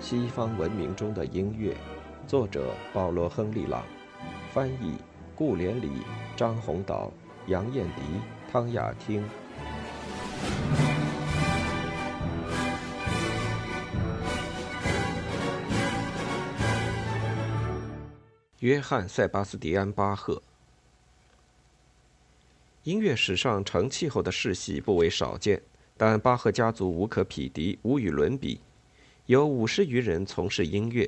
西方文明中的音乐，作者保罗·亨利·朗，翻译顾连理、张宏岛、杨艳迪、汤雅汀。约翰·塞巴斯蒂安·巴赫，音乐史上成气候的世袭不为少见，但巴赫家族无可匹敌，无与伦比。有五十余人从事音乐，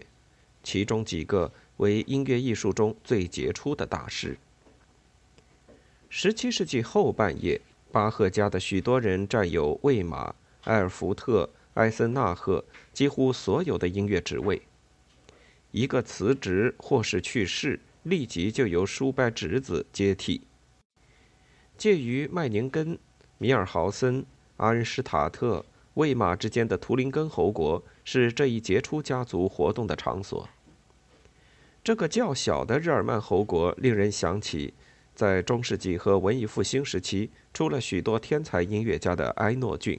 其中几个为音乐艺术中最杰出的大师。十七世纪后半叶，巴赫家的许多人占有魏玛、埃尔福特、埃森纳赫几乎所有的音乐职位。一个辞职或是去世，立即就由叔伯侄子接替。介于麦宁根、米尔豪森、阿恩施塔特。魏玛之间的图林根侯国是这一杰出家族活动的场所。这个较小的日耳曼侯国令人想起，在中世纪和文艺复兴时期出了许多天才音乐家的埃诺郡。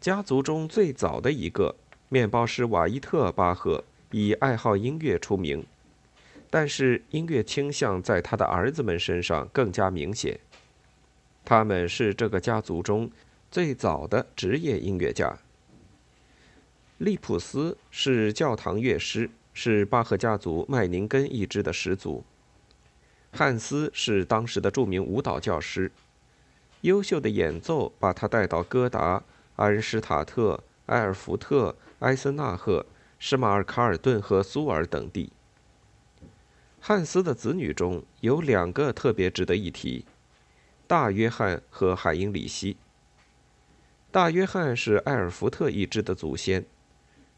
家族中最早的一个面包师瓦伊特·巴赫以爱好音乐出名，但是音乐倾向在他的儿子们身上更加明显。他们是这个家族中。最早的职业音乐家，利普斯是教堂乐师，是巴赫家族麦宁根一支的始祖。汉斯是当时的著名舞蹈教师，优秀的演奏把他带到戈达、阿恩施塔特、埃尔福特、埃森纳赫、施马尔卡尔顿和苏尔等地。汉斯的子女中有两个特别值得一提：大约翰和海因里希。大约翰是埃尔福特一支的祖先，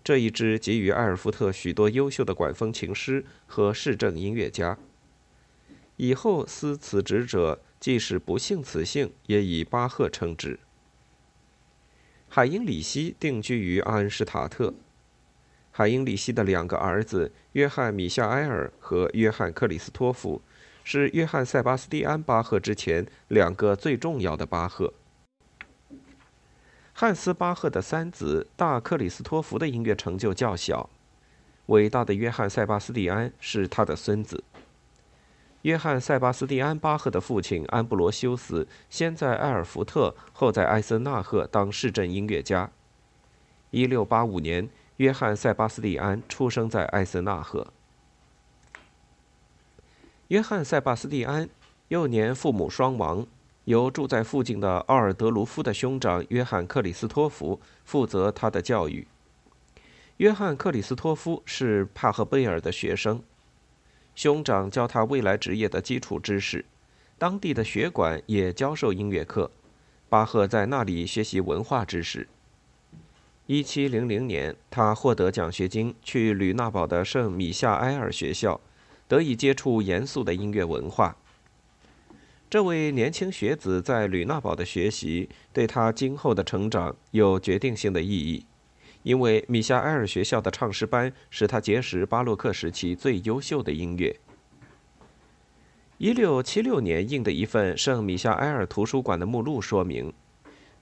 这一支给予埃尔福特许多优秀的管风琴师和市政音乐家。以后司此职者，即使不幸此姓，也以巴赫称之。海因里希定居于阿恩施塔特。海因里希的两个儿子约翰·米夏埃尔和约翰·克里斯托弗，是约翰·塞巴斯蒂安·巴赫之前两个最重要的巴赫。汉斯·巴赫的三子大克里斯托弗的音乐成就较小，伟大的约翰·塞巴斯蒂安是他的孙子。约翰·塞巴斯蒂安·巴赫的父亲安布罗修斯先在埃尔福特，后在埃森纳赫当市镇音乐家。1685年，约翰·塞巴斯蒂安出生在埃森纳赫。约翰·塞巴斯蒂安幼年父母双亡。由住在附近的奥尔德卢夫的兄长约翰·克里斯托弗负责他的教育。约翰·克里斯托夫是帕赫贝尔的学生，兄长教他未来职业的基础知识。当地的学馆也教授音乐课，巴赫在那里学习文化知识。1700年，他获得奖学金去吕纳堡的圣米夏埃尔学校，得以接触严肃的音乐文化。这位年轻学子在吕纳堡的学习对他今后的成长有决定性的意义，因为米夏埃尔学校的唱诗班使他结识巴洛克时期最优秀的音乐。1676年印的一份圣米夏埃尔图书馆的目录说明，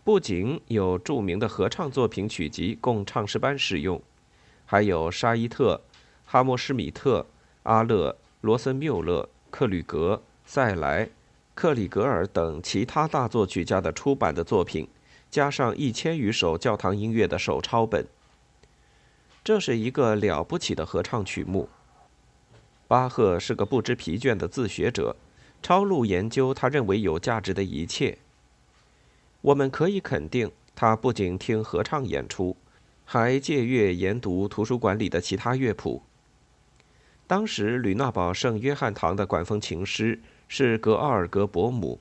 不仅有著名的合唱作品曲集供唱诗班使用，还有沙伊特、哈默施米特、阿勒、罗森缪勒、克吕格、塞莱。克里格尔等其他大作曲家的出版的作品，加上一千余首教堂音乐的手抄本。这是一个了不起的合唱曲目。巴赫是个不知疲倦的自学者，抄录研究他认为有价值的一切。我们可以肯定，他不仅听合唱演出，还借阅研读图书馆里的其他乐谱。当时吕纳堡圣约翰堂的管风琴师。是格奥尔格·伯姆，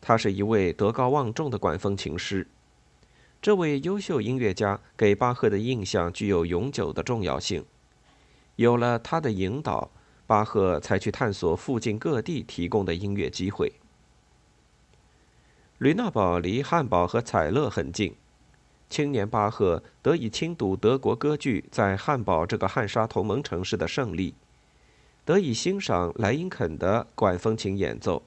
他是一位德高望重的管风琴师。这位优秀音乐家给巴赫的印象具有永久的重要性。有了他的引导，巴赫才去探索附近各地提供的音乐机会。吕纳堡离汉堡和采勒很近，青年巴赫得以亲睹德国歌剧在汉堡这个汉莎同盟城市的胜利。得以欣赏莱茵肯的管风琴演奏。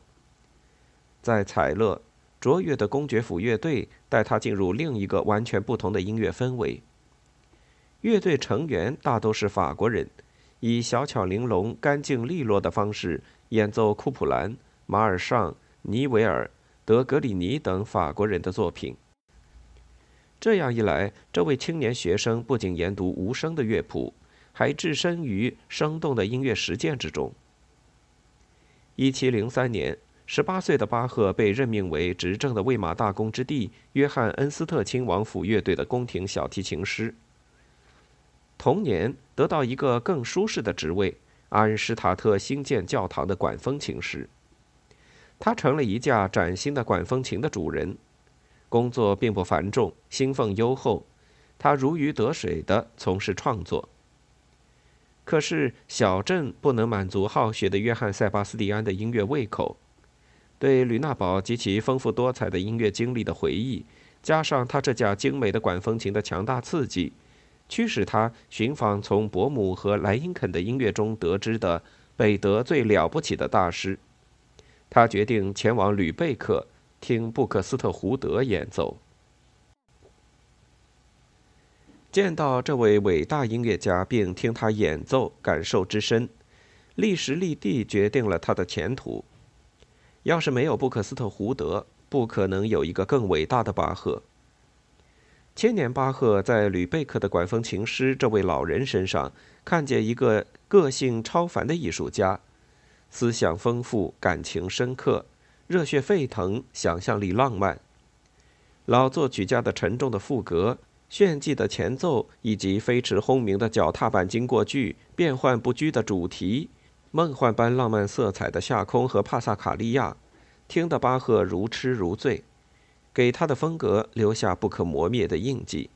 在采乐，卓越的公爵府乐队带他进入另一个完全不同的音乐氛围。乐队成员大都是法国人，以小巧玲珑、干净利落的方式演奏库普兰、马尔尚、尼维尔、德格里尼等法国人的作品。这样一来，这位青年学生不仅研读无声的乐谱，还置身于生动的音乐实践之中。一七零三年，十八岁的巴赫被任命为执政的魏玛大公之弟约翰恩斯特亲王府乐队的宫廷小提琴师。同年，得到一个更舒适的职位——阿恩施塔特新建教堂的管风琴师。他成了一架崭新的管风琴的主人。工作并不繁重，薪俸优厚，他如鱼得水地从事创作。可是，小镇不能满足好学的约翰·塞巴斯蒂安的音乐胃口。对吕纳堡及其丰富多彩的音乐经历的回忆，加上他这架精美的管风琴的强大刺激，驱使他寻访从伯姆和莱茵肯的音乐中得知的北德最了不起的大师。他决定前往吕贝克。听布克斯特胡德演奏，见到这位伟大音乐家，并听他演奏，感受之深，历时立地决定了他的前途。要是没有布克斯特胡德，不可能有一个更伟大的巴赫。千年巴赫在吕贝克的管风琴师这位老人身上，看见一个个性超凡的艺术家，思想丰富，感情深刻。热血沸腾，想象力浪漫。老作曲家的沉重的副歌、炫技的前奏，以及飞驰轰鸣的脚踏板经过句、变幻不居的主题、梦幻般浪漫色彩的夏空和帕萨卡利亚，听得巴赫如痴如醉，给他的风格留下不可磨灭的印记。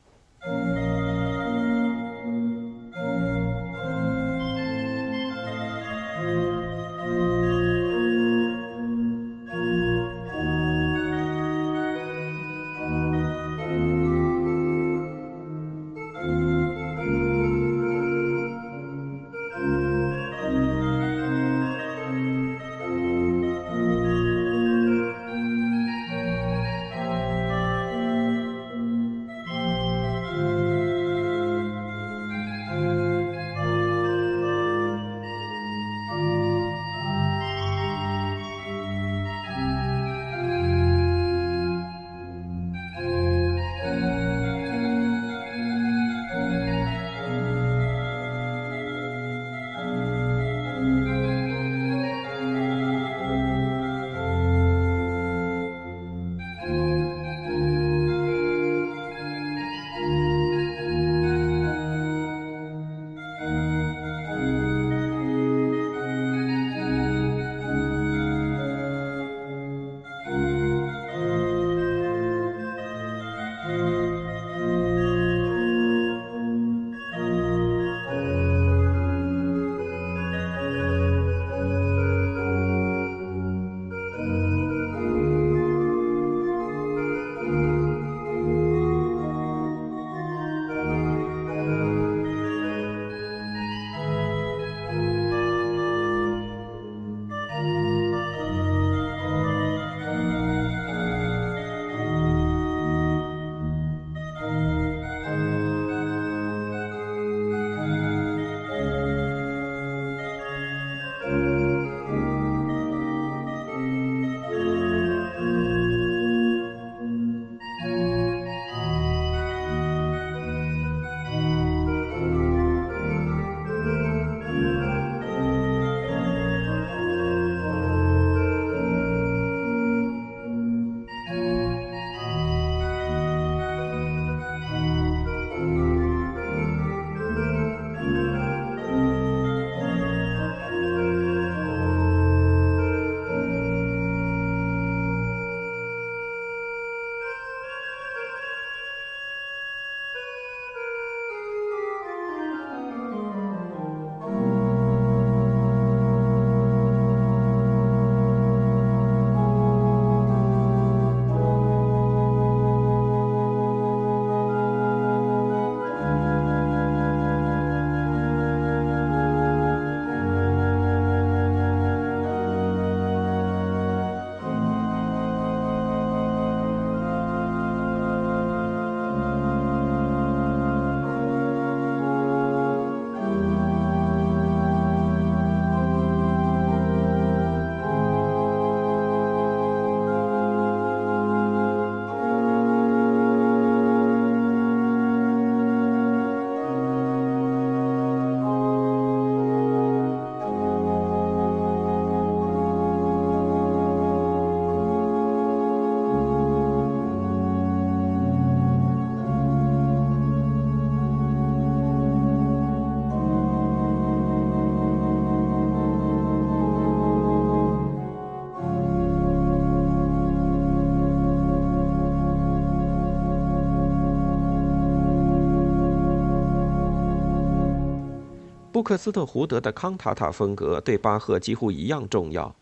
布克斯特胡德的康塔塔风格对巴赫几乎一样重要。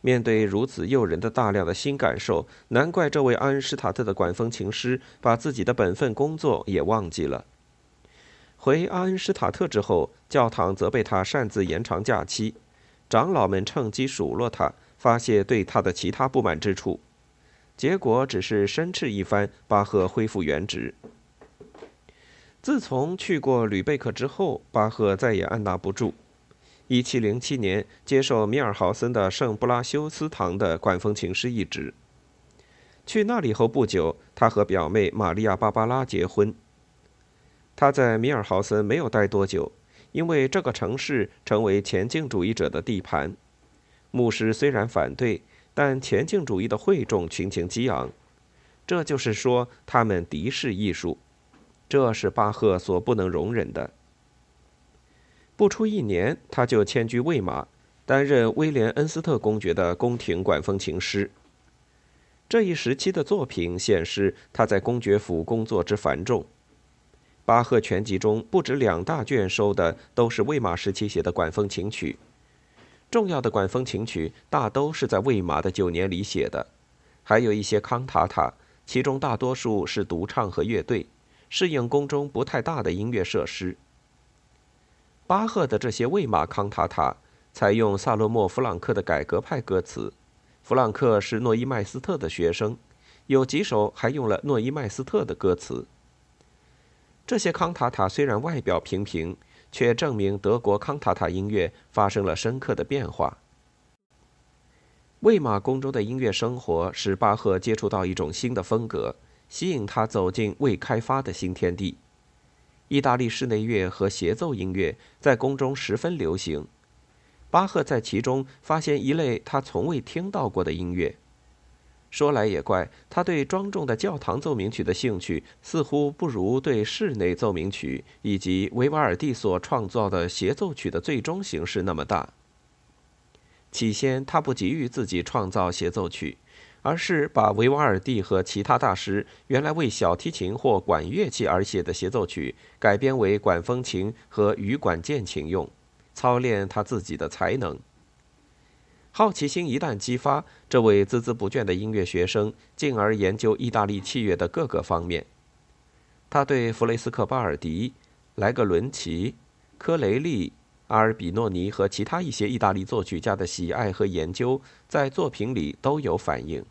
面对如此诱人的大量的新感受，难怪这位安施塔特的管风琴师把自己的本分工作也忘记了。回安施塔特之后，教堂责备他擅自延长假期，长老们趁机数落他，发泄对他的其他不满之处，结果只是申斥一番，巴赫恢复原职。自从去过吕贝克之后，巴赫再也按捺不住。一七零七年，接受米尔豪森的圣布拉修斯堂的管风琴师一职。去那里后不久，他和表妹玛利亚·芭芭拉结婚。他在米尔豪森没有待多久，因为这个城市成为前进主义者的地盘。牧师虽然反对，但前进主义的会众群情激昂。这就是说，他们敌视艺术，这是巴赫所不能容忍的。不出一年，他就迁居魏玛，担任威廉恩斯特公爵的宫廷管风琴师。这一时期的作品显示他在公爵府工作之繁重。巴赫全集中不止两大卷收的都是魏玛时期写的管风琴曲，重要的管风琴曲大都是在魏玛的九年里写的，还有一些康塔塔，其中大多数是独唱和乐队，适应宫中不太大的音乐设施。巴赫的这些魏玛康塔塔采用萨洛莫·弗朗克的改革派歌词，弗朗克是诺伊麦斯特的学生，有几首还用了诺伊麦斯特的歌词。这些康塔塔虽然外表平平，却证明德国康塔塔音乐发生了深刻的变化。魏玛宫中的音乐生活使巴赫接触到一种新的风格，吸引他走进未开发的新天地。意大利室内乐和协奏音乐在宫中十分流行，巴赫在其中发现一类他从未听到过的音乐。说来也怪，他对庄重的教堂奏鸣曲的兴趣似乎不如对室内奏鸣曲以及维瓦尔第所创造的协奏曲的最终形式那么大。起先，他不急于自己创造协奏曲。而是把维瓦尔第和其他大师原来为小提琴或管乐器而写的协奏曲改编为管风琴和羽管键琴用，操练他自己的才能。好奇心一旦激发，这位孜孜不倦的音乐学生进而研究意大利器乐的各个方面。他对弗雷斯克巴尔迪、莱格伦奇、科雷利。阿尔比诺尼和其他一些意大利作曲家的喜爱和研究，在作品里都有反映。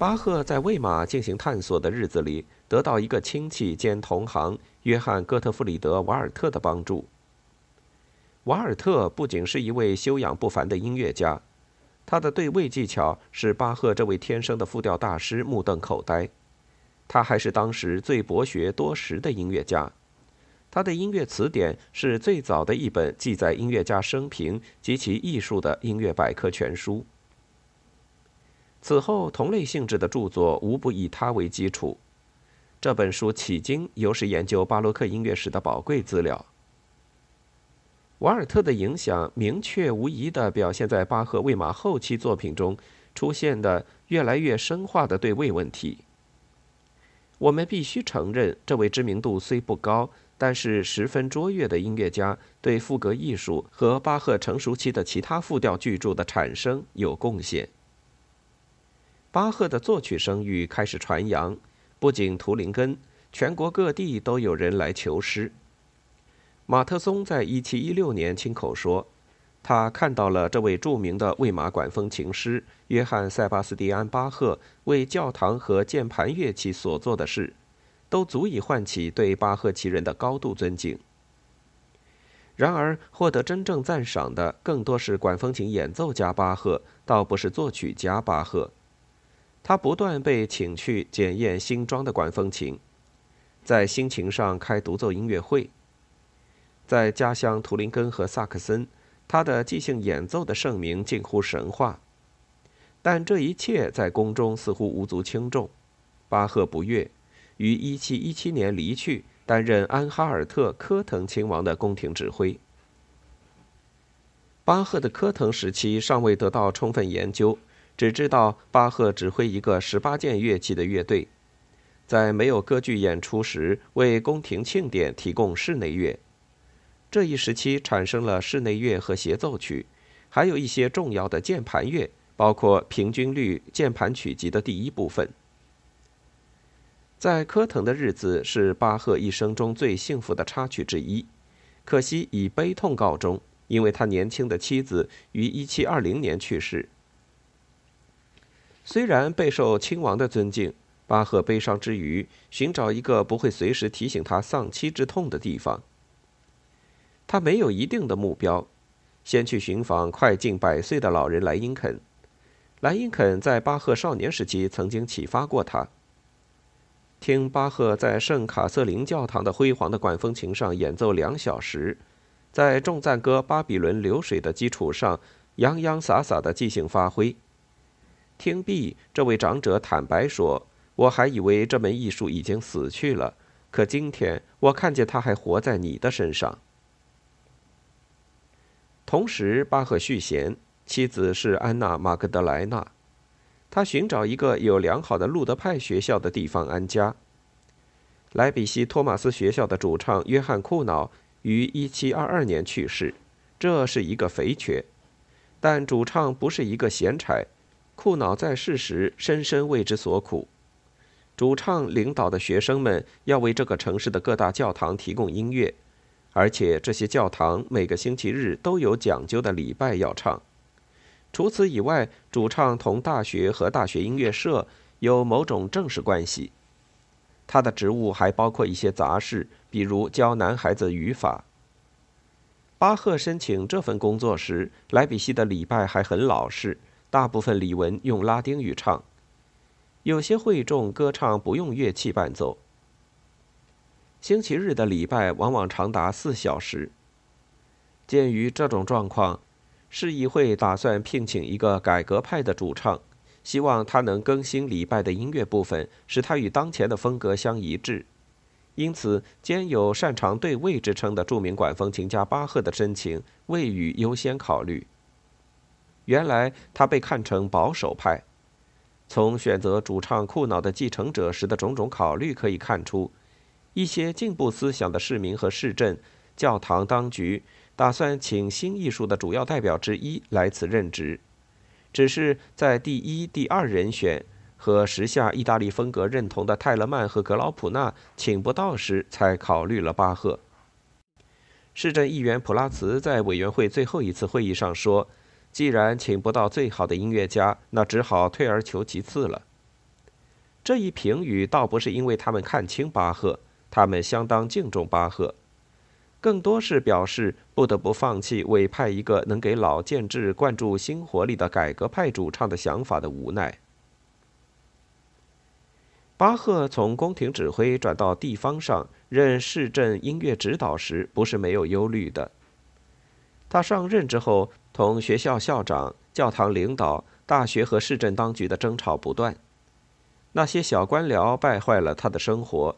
巴赫在魏玛进行探索的日子里，得到一个亲戚兼同行约翰·哥特弗里德·瓦尔特的帮助。瓦尔特不仅是一位修养不凡的音乐家，他的对位技巧使巴赫这位天生的复调大师目瞪口呆。他还是当时最博学多识的音乐家。他的音乐词典是最早的一本记载音乐家生平及其艺术的音乐百科全书。此后，同类性质的著作无不以他为基础。这本书迄今犹是研究巴洛克音乐史的宝贵资料。瓦尔特的影响明确无疑地表现在巴赫魏玛后期作品中出现的越来越深化的对位问题。我们必须承认，这位知名度虽不高，但是十分卓越的音乐家对赋格艺术和巴赫成熟期的其他复调巨著的产生有贡献。巴赫的作曲声誉开始传扬，不仅图林根，全国各地都有人来求师。马特松在1716年亲口说，他看到了这位著名的魏玛管风琴师约翰·塞巴斯蒂安·巴赫为教堂和键盘乐器所做的事，都足以唤起对巴赫其人的高度尊敬。然而，获得真正赞赏的更多是管风琴演奏家巴赫，倒不是作曲家巴赫。他不断被请去检验新装的管风琴，在新琴上开独奏音乐会。在家乡图林根和萨克森，他的即兴演奏的盛名近乎神话。但这一切在宫中似乎无足轻重。巴赫不悦，于1717年离去，担任安哈尔特科腾亲王的宫廷指挥。巴赫的科腾时期尚未得到充分研究。只知道巴赫指挥一个十八件乐器的乐队，在没有歌剧演出时为宫廷庆典提供室内乐。这一时期产生了室内乐和协奏曲，还有一些重要的键盘乐，包括平均律键盘曲集的第一部分。在科腾的日子是巴赫一生中最幸福的插曲之一，可惜以悲痛告终，因为他年轻的妻子于1720年去世。虽然备受亲王的尊敬，巴赫悲伤之余，寻找一个不会随时提醒他丧妻之痛的地方。他没有一定的目标，先去寻访快近百岁的老人莱茵肯。莱茵肯在巴赫少年时期曾经启发过他。听巴赫在圣卡瑟琳教堂的辉煌的管风琴上演奏两小时，在众赞歌《巴比伦流水》的基础上洋洋洒洒的即兴发挥。听毕，这位长者坦白说：“我还以为这门艺术已经死去了，可今天我看见它还活在你的身上。”同时，巴赫续弦，妻子是安娜·马格德莱娜，他寻找一个有良好的路德派学校的地方安家。莱比锡托马斯学校的主唱约翰·库瑙于1722年去世，这是一个肥缺，但主唱不是一个闲差。库瑙在世时深深为之所苦。主唱领导的学生们要为这个城市的各大教堂提供音乐，而且这些教堂每个星期日都有讲究的礼拜要唱。除此以外，主唱同大学和大学音乐社有某种正式关系。他的职务还包括一些杂事，比如教男孩子语法。巴赫申请这份工作时，莱比锡的礼拜还很老实。大部分礼文用拉丁语唱，有些会众歌唱不用乐器伴奏。星期日的礼拜往往长达四小时。鉴于这种状况，市议会打算聘请一个改革派的主唱，希望他能更新礼拜的音乐部分，使它与当前的风格相一致。因此，兼有擅长对位之称的著名管风琴家巴赫的申请未予优先考虑。原来他被看成保守派。从选择主唱库瑙的继承者时的种种考虑可以看出，一些进步思想的市民和市镇、教堂当局打算请新艺术的主要代表之一来此任职，只是在第一、第二人选和时下意大利风格认同的泰勒曼和格劳普纳请不到时，才考虑了巴赫。市政议员普拉茨在委员会最后一次会议上说。既然请不到最好的音乐家，那只好退而求其次了。这一评语倒不是因为他们看清巴赫，他们相当敬重巴赫，更多是表示不得不放弃委派一个能给老建制灌注新活力的改革派主唱的想法的无奈。巴赫从宫廷指挥转到地方上任市镇音乐指导时，不是没有忧虑的。他上任之后，同学校校长、教堂领导、大学和市政当局的争吵不断。那些小官僚败坏了他的生活。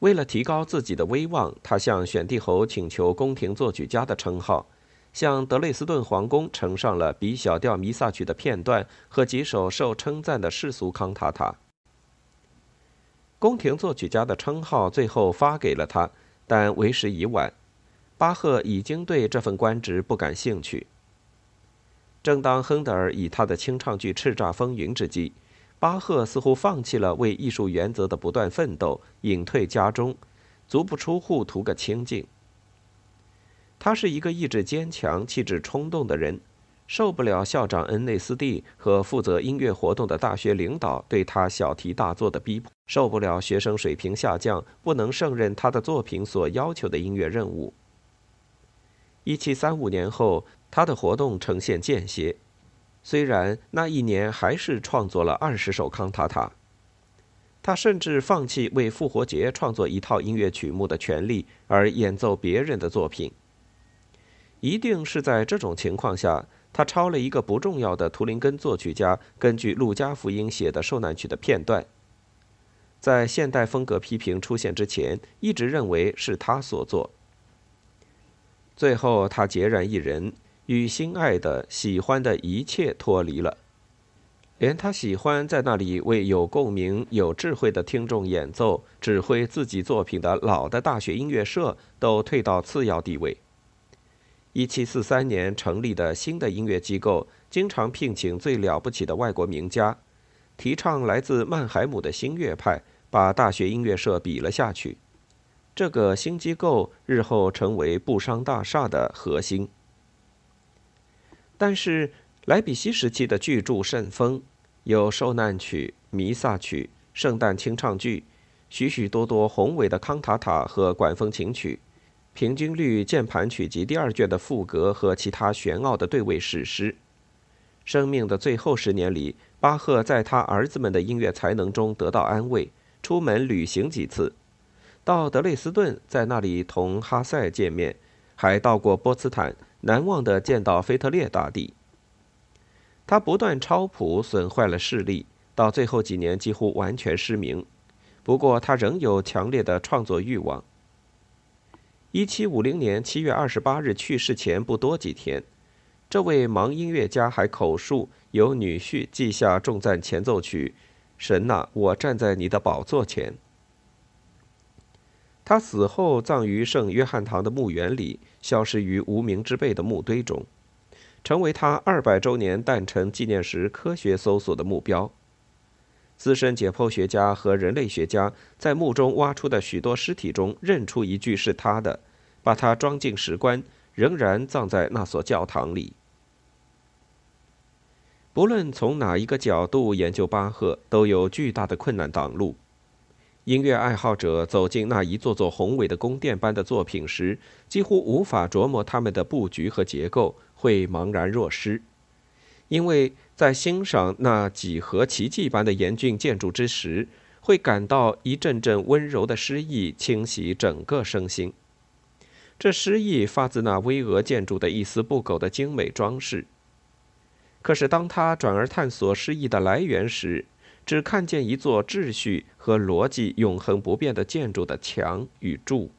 为了提高自己的威望，他向选帝侯请求宫廷作曲家的称号，向德累斯顿皇宫呈上了 B 小调弥撒曲的片段和几首受称赞的世俗康塔塔。宫廷作曲家的称号最后发给了他，但为时已晚。巴赫已经对这份官职不感兴趣。正当亨德尔以他的清唱剧叱咤风云之际，巴赫似乎放弃了为艺术原则的不断奋斗，隐退家中，足不出户图个清静。他是一个意志坚强、气质冲动的人，受不了校长恩内斯蒂和负责音乐活动的大学领导对他小题大做的逼迫，受不了学生水平下降、不能胜任他的作品所要求的音乐任务。一七三五年后，他的活动呈现间歇。虽然那一年还是创作了二十首康塔塔，他甚至放弃为复活节创作一套音乐曲目的权利，而演奏别人的作品。一定是在这种情况下，他抄了一个不重要的图林根作曲家根据《路加福音》写的受难曲的片段。在现代风格批评出现之前，一直认为是他所作。最后，他孑然一人，与心爱的、喜欢的一切脱离了，连他喜欢在那里为有共鸣、有智慧的听众演奏、指挥自己作品的老的大学音乐社都退到次要地位。一七四三年成立的新的音乐机构，经常聘请最了不起的外国名家，提倡来自曼海姆的新乐派，把大学音乐社比了下去。这个新机构日后成为布商大厦的核心。但是，莱比锡时期的巨著甚丰，有受难曲、弥撒曲、圣诞清唱剧，许许多多宏伟的康塔塔和管风琴曲，平均律键盘曲集第二卷的赋格和其他玄奥的对位史诗。生命的最后十年里，巴赫在他儿子们的音乐才能中得到安慰，出门旅行几次。到德累斯顿，在那里同哈塞见面，还到过波茨坦，难忘的见到腓特烈大帝。他不断抄谱，损坏了视力，到最后几年几乎完全失明。不过他仍有强烈的创作欲望。一七五零年七月二十八日去世前不多几天，这位盲音乐家还口述由女婿记下重赞前奏曲：“神呐，我站在你的宝座前。”他死后葬于圣约翰堂的墓园里，消失于无名之辈的墓堆中，成为他二百周年诞辰纪念时科学搜索的目标。资深解剖学家和人类学家在墓中挖出的许多尸体中认出一具是他的，把他装进石棺，仍然葬在那所教堂里。不论从哪一个角度研究巴赫，都有巨大的困难挡路。音乐爱好者走进那一座座宏伟的宫殿般的作品时，几乎无法琢磨他们的布局和结构，会茫然若失。因为在欣赏那几何奇迹般的严峻建筑之时，会感到一阵阵温柔的诗意侵袭整个身心。这诗意发自那巍峨建筑的一丝不苟的精美装饰。可是，当他转而探索诗意的来源时，只看见一座秩序和逻辑永恒不变的建筑的墙与柱。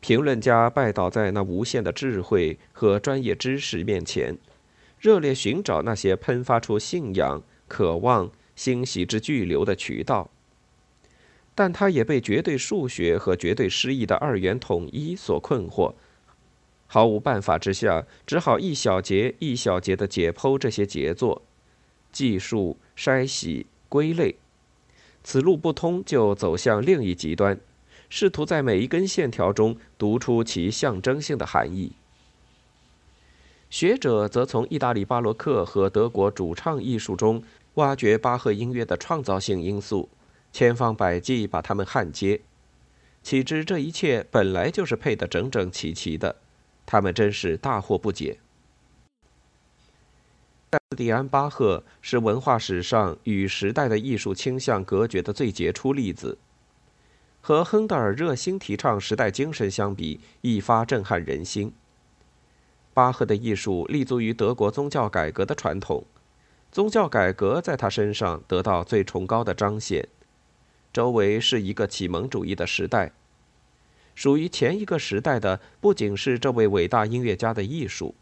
评论家拜倒在那无限的智慧和专业知识面前，热烈寻找那些喷发出信仰、渴望、欣喜之巨流的渠道。但他也被绝对数学和绝对诗意的二元统一所困惑，毫无办法之下，只好一小节一小节地解剖这些杰作。计数、筛洗、归类，此路不通，就走向另一极端，试图在每一根线条中读出其象征性的含义。学者则从意大利巴洛克和德国主唱艺术中挖掘巴赫音乐的创造性因素，千方百计把它们焊接。岂知这一切本来就是配得整整齐齐的，他们真是大惑不解。斯蒂安·巴赫是文化史上与时代的艺术倾向隔绝的最杰出例子。和亨德尔热心提倡时代精神相比，一发震撼人心。巴赫的艺术立足于德国宗教改革的传统，宗教改革在他身上得到最崇高的彰显。周围是一个启蒙主义的时代，属于前一个时代的不仅是这位伟大音乐家的艺术，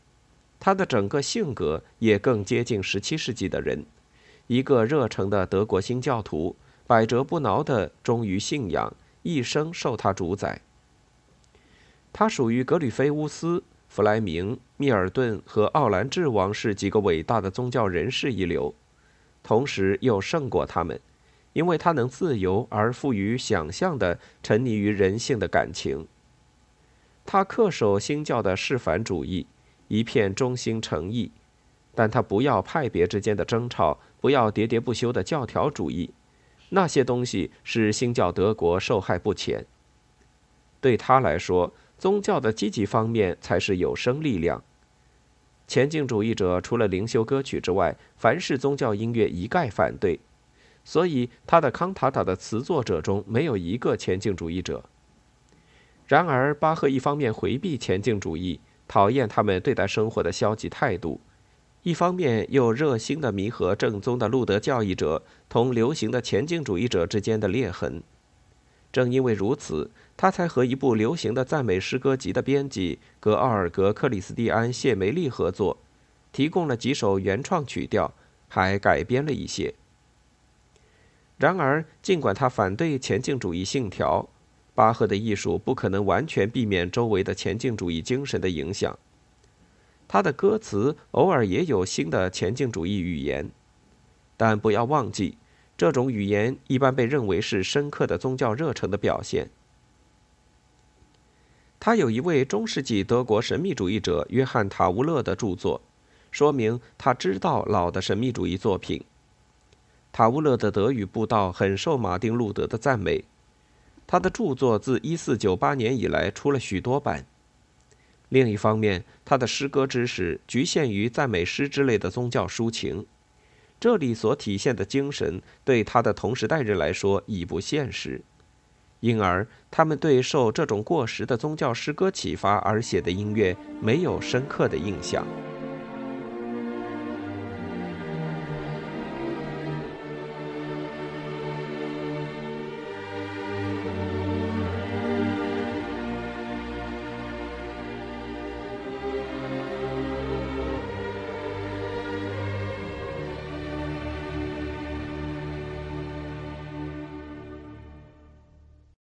他的整个性格也更接近17世纪的人，一个热诚的德国新教徒，百折不挠的忠于信仰，一生受他主宰。他属于格吕菲乌斯。弗莱明、密尔顿和奥兰治王室几个伟大的宗教人士一流，同时又胜过他们，因为他能自由而富于想象的沉溺于人性的感情。他恪守新教的示范主义，一片忠心诚意，但他不要派别之间的争吵，不要喋喋不休的教条主义，那些东西使新教德国受害不浅。对他来说。宗教的积极方面才是有生力量。前进主义者除了灵修歌曲之外，凡是宗教音乐一概反对，所以他的康塔塔的词作者中没有一个前进主义者。然而，巴赫一方面回避前进主义，讨厌他们对待生活的消极态度，一方面又热心地弥合正宗的路德教义者同流行的前进主义者之间的裂痕。正因为如此。他才和一部流行的赞美诗歌集的编辑格奥尔格·克里斯蒂安·谢梅利合作，提供了几首原创曲调，还改编了一些。然而，尽管他反对前进主义信条，巴赫的艺术不可能完全避免周围的前进主义精神的影响。他的歌词偶尔也有新的前进主义语言，但不要忘记，这种语言一般被认为是深刻的宗教热忱的表现。他有一位中世纪德国神秘主义者约翰·塔乌勒的著作，说明他知道老的神秘主义作品。塔乌勒的德语布道很受马丁·路德的赞美，他的著作自1498年以来出了许多版。另一方面，他的诗歌知识局限于赞美诗之类的宗教抒情，这里所体现的精神对他的同时代人来说已不现实。因而，他们对受这种过时的宗教诗歌启发而写的音乐没有深刻的印象。